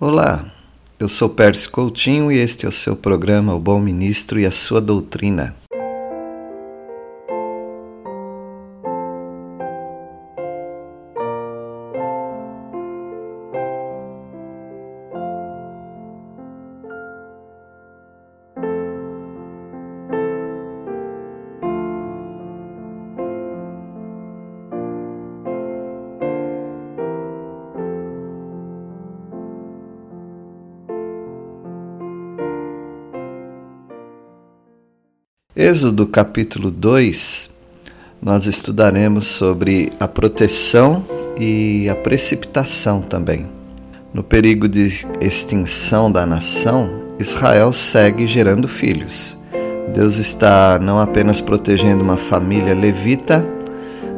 Olá, eu sou Pércio Coutinho e este é o seu programa O Bom Ministro e a Sua Doutrina. Êxodo capítulo 2, nós estudaremos sobre a proteção e a precipitação também. No perigo de extinção da nação, Israel segue gerando filhos. Deus está não apenas protegendo uma família levita,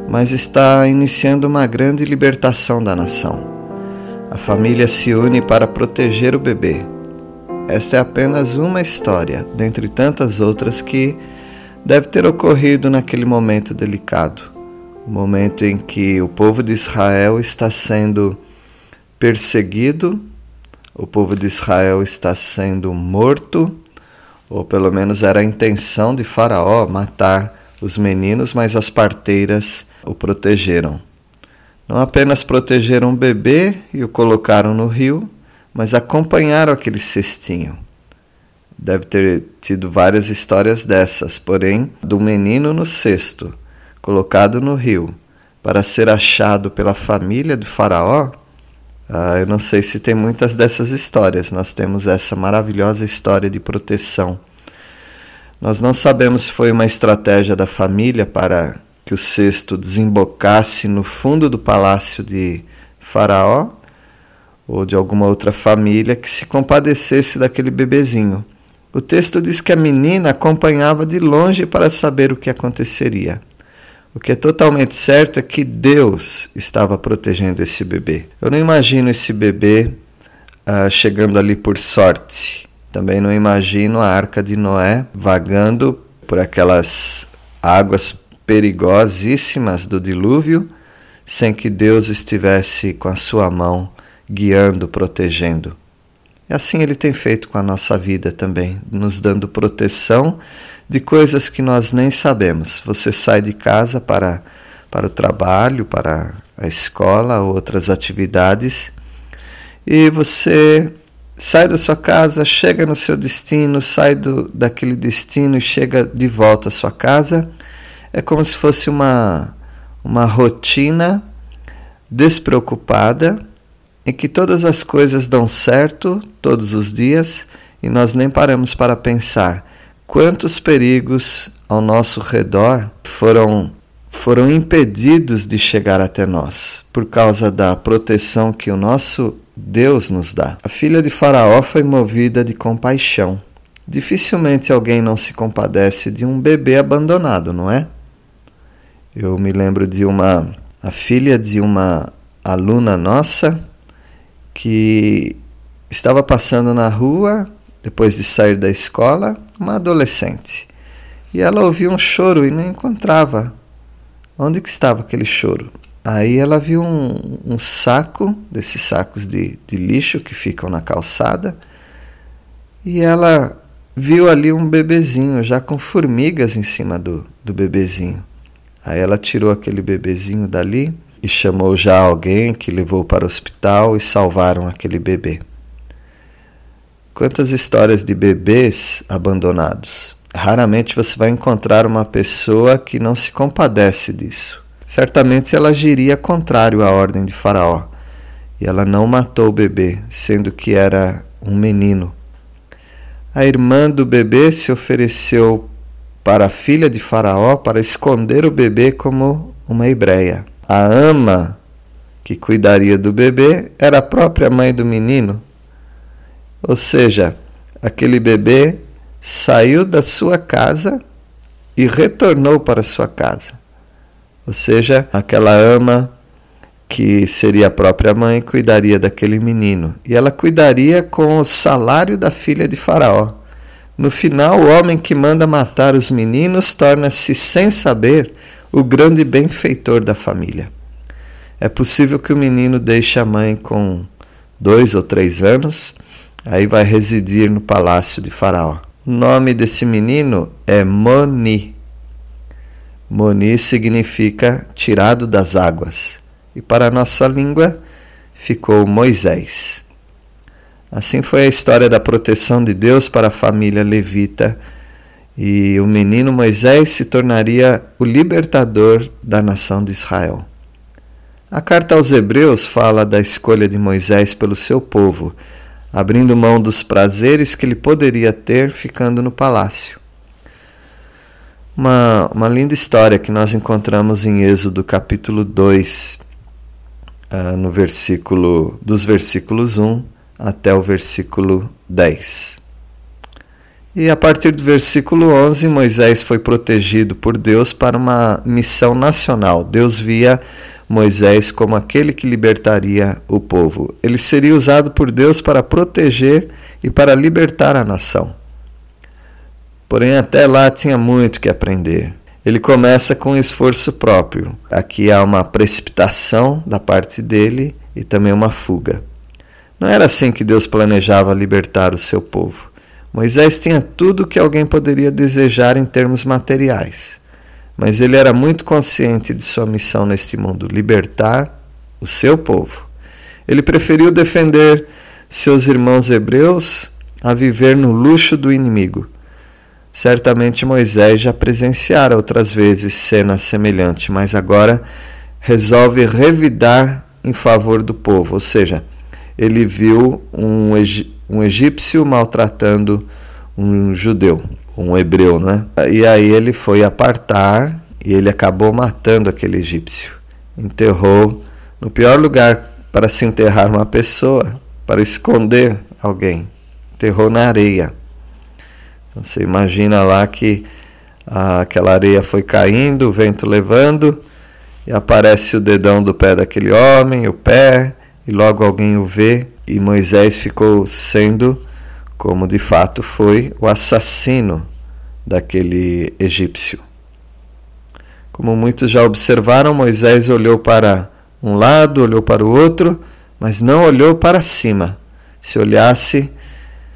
mas está iniciando uma grande libertação da nação. A família se une para proteger o bebê. Esta é apenas uma história, dentre tantas outras que deve ter ocorrido naquele momento delicado, o momento em que o povo de Israel está sendo perseguido, o povo de Israel está sendo morto, ou pelo menos era a intenção de Faraó matar os meninos, mas as parteiras o protegeram. Não apenas protegeram o bebê e o colocaram no rio, mas acompanharam aquele cestinho Deve ter tido várias histórias dessas, porém, do menino no cesto, colocado no rio, para ser achado pela família do Faraó, ah, eu não sei se tem muitas dessas histórias. Nós temos essa maravilhosa história de proteção. Nós não sabemos se foi uma estratégia da família para que o cesto desembocasse no fundo do palácio de Faraó ou de alguma outra família que se compadecesse daquele bebezinho. O texto diz que a menina acompanhava de longe para saber o que aconteceria. O que é totalmente certo é que Deus estava protegendo esse bebê. Eu não imagino esse bebê uh, chegando ali por sorte. Também não imagino a arca de Noé vagando por aquelas águas perigosíssimas do dilúvio sem que Deus estivesse com a sua mão guiando, protegendo. E assim ele tem feito com a nossa vida também, nos dando proteção de coisas que nós nem sabemos. Você sai de casa para, para o trabalho, para a escola, outras atividades, e você sai da sua casa, chega no seu destino, sai do, daquele destino e chega de volta à sua casa. É como se fosse uma, uma rotina despreocupada em que todas as coisas dão certo todos os dias e nós nem paramos para pensar quantos perigos ao nosso redor foram foram impedidos de chegar até nós por causa da proteção que o nosso Deus nos dá. A filha de Faraó foi movida de compaixão. Dificilmente alguém não se compadece de um bebê abandonado, não é? Eu me lembro de uma a filha de uma aluna nossa que estava passando na rua depois de sair da escola, uma adolescente. E ela ouviu um choro e não encontrava onde que estava aquele choro. Aí ela viu um, um saco, desses sacos de, de lixo que ficam na calçada, e ela viu ali um bebezinho já com formigas em cima do, do bebezinho. Aí ela tirou aquele bebezinho dali e chamou já alguém que levou para o hospital e salvaram aquele bebê. Quantas histórias de bebês abandonados? Raramente você vai encontrar uma pessoa que não se compadece disso. Certamente ela agiria contrário à ordem de Faraó. E ela não matou o bebê, sendo que era um menino. A irmã do bebê se ofereceu para a filha de Faraó para esconder o bebê como uma hebreia. A ama que cuidaria do bebê era a própria mãe do menino. Ou seja, aquele bebê saiu da sua casa e retornou para sua casa. Ou seja, aquela ama que seria a própria mãe cuidaria daquele menino e ela cuidaria com o salário da filha de Faraó. No final, o homem que manda matar os meninos torna-se, sem saber, o grande benfeitor da família. É possível que o menino deixe a mãe com dois ou três anos, aí vai residir no palácio de Faraó. O nome desse menino é Moni. Moni significa tirado das águas, e para a nossa língua ficou Moisés. Assim foi a história da proteção de Deus para a família levita, e o menino Moisés se tornaria o libertador da nação de Israel. A carta aos Hebreus fala da escolha de Moisés pelo seu povo, abrindo mão dos prazeres que ele poderia ter ficando no palácio. Uma, uma linda história que nós encontramos em Êxodo capítulo 2, uh, ah, no versículo, dos versículos 1 até o versículo 10. E a partir do versículo 11, Moisés foi protegido por Deus para uma missão nacional. Deus via Moisés como aquele que libertaria o povo. Ele seria usado por Deus para proteger e para libertar a nação. Porém, até lá tinha muito que aprender. Ele começa com esforço próprio. Aqui há uma precipitação da parte dele e também uma fuga. Não era assim que Deus planejava libertar o seu povo. Moisés tinha tudo o que alguém poderia desejar em termos materiais mas ele era muito consciente de sua missão neste mundo libertar o seu povo. Ele preferiu defender seus irmãos hebreus a viver no luxo do inimigo. Certamente Moisés já presenciara outras vezes cena semelhante, mas agora resolve revidar em favor do povo, ou seja, ele viu um, um egípcio maltratando um judeu um hebreu, né? E aí ele foi apartar e ele acabou matando aquele egípcio. Enterrou no pior lugar para se enterrar uma pessoa, para esconder alguém. Enterrou na areia. Então você imagina lá que ah, aquela areia foi caindo, o vento levando, e aparece o dedão do pé daquele homem, o pé, e logo alguém o vê, e Moisés ficou sendo como de fato foi o assassino daquele egípcio. Como muitos já observaram, Moisés olhou para um lado, olhou para o outro, mas não olhou para cima. Se olhasse,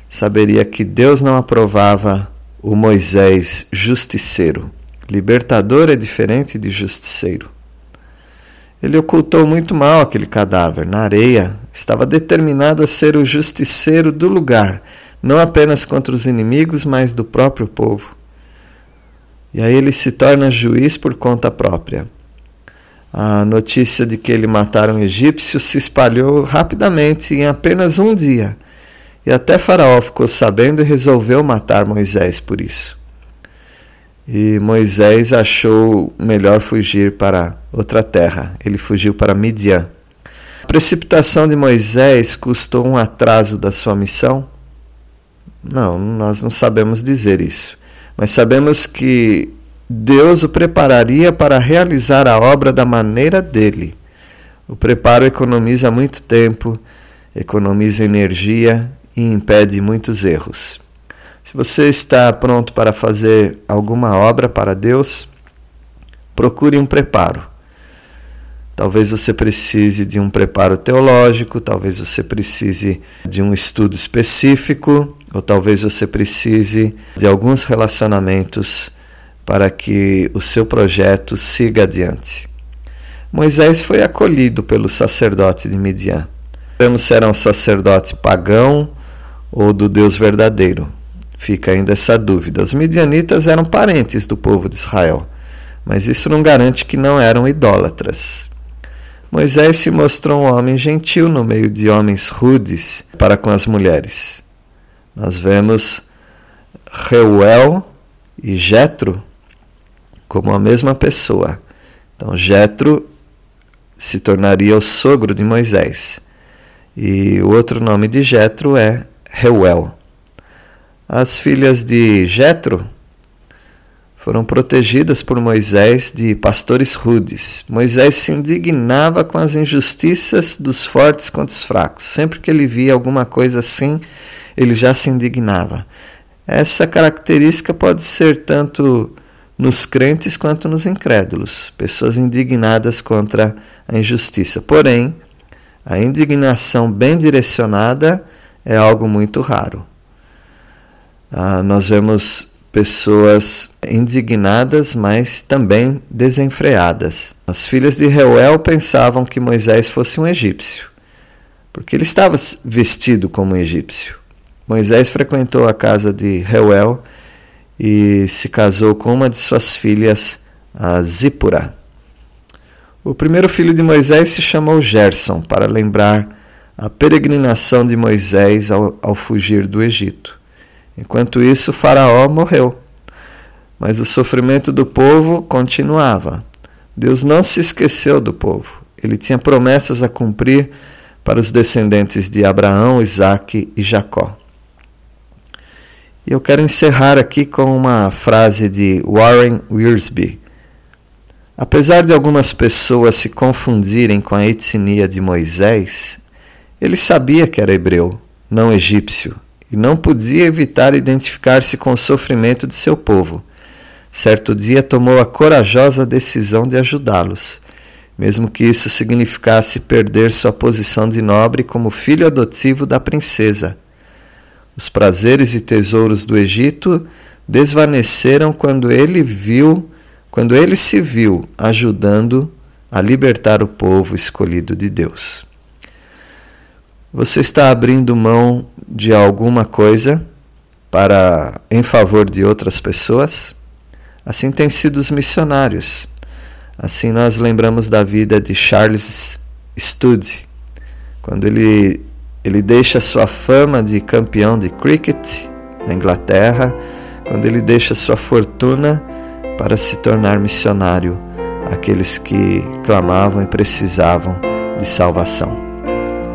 saberia que Deus não aprovava o Moisés justiceiro. Libertador é diferente de justiceiro. Ele ocultou muito mal aquele cadáver na areia, estava determinado a ser o justiceiro do lugar não apenas contra os inimigos, mas do próprio povo. E aí ele se torna juiz por conta própria. A notícia de que ele matara um egípcio se espalhou rapidamente em apenas um dia. E até Faraó ficou sabendo e resolveu matar Moisés por isso. E Moisés achou melhor fugir para outra terra. Ele fugiu para Midian. A precipitação de Moisés custou um atraso da sua missão não, nós não sabemos dizer isso. Mas sabemos que Deus o prepararia para realizar a obra da maneira dele. O preparo economiza muito tempo, economiza energia e impede muitos erros. Se você está pronto para fazer alguma obra para Deus, procure um preparo. Talvez você precise de um preparo teológico, talvez você precise de um estudo específico, ou talvez você precise de alguns relacionamentos para que o seu projeto siga adiante. Moisés foi acolhido pelo sacerdote de Midian. Sabemos se era um sacerdote pagão ou do Deus verdadeiro. Fica ainda essa dúvida. Os midianitas eram parentes do povo de Israel, mas isso não garante que não eram idólatras. Moisés se mostrou um homem gentil no meio de homens rudes para com as mulheres. Nós vemos Reuel e Jetro como a mesma pessoa. Então Jetro se tornaria o sogro de Moisés. E o outro nome de Jetro é Reuel. As filhas de Jetro foram protegidas por Moisés de pastores rudes. Moisés se indignava com as injustiças dos fortes contra os fracos. Sempre que ele via alguma coisa assim, ele já se indignava. Essa característica pode ser tanto nos crentes quanto nos incrédulos, pessoas indignadas contra a injustiça. Porém, A indignação bem direcionada é algo muito raro. Ah, nós vemos pessoas indignadas, mas também desenfreadas. As filhas de Reuel pensavam que Moisés fosse um egípcio, porque ele estava vestido como um egípcio. Moisés frequentou a casa de Reuel e se casou com uma de suas filhas, a Zípora. O primeiro filho de Moisés se chamou Gerson, para lembrar a peregrinação de Moisés ao, ao fugir do Egito. Enquanto isso, Faraó morreu. Mas o sofrimento do povo continuava. Deus não se esqueceu do povo. Ele tinha promessas a cumprir para os descendentes de Abraão, Isaque e Jacó. E eu quero encerrar aqui com uma frase de Warren Wiersbe. Apesar de algumas pessoas se confundirem com a etnia de Moisés, ele sabia que era hebreu, não egípcio, e não podia evitar identificar-se com o sofrimento de seu povo. Certo dia tomou a corajosa decisão de ajudá-los, mesmo que isso significasse perder sua posição de nobre como filho adotivo da princesa os prazeres e tesouros do Egito desvaneceram quando ele viu, quando ele se viu ajudando a libertar o povo escolhido de Deus. Você está abrindo mão de alguma coisa para em favor de outras pessoas? Assim têm sido os missionários. Assim nós lembramos da vida de Charles Studd, quando ele ele deixa sua fama de campeão de cricket na Inglaterra, quando ele deixa sua fortuna para se tornar missionário àqueles que clamavam e precisavam de salvação.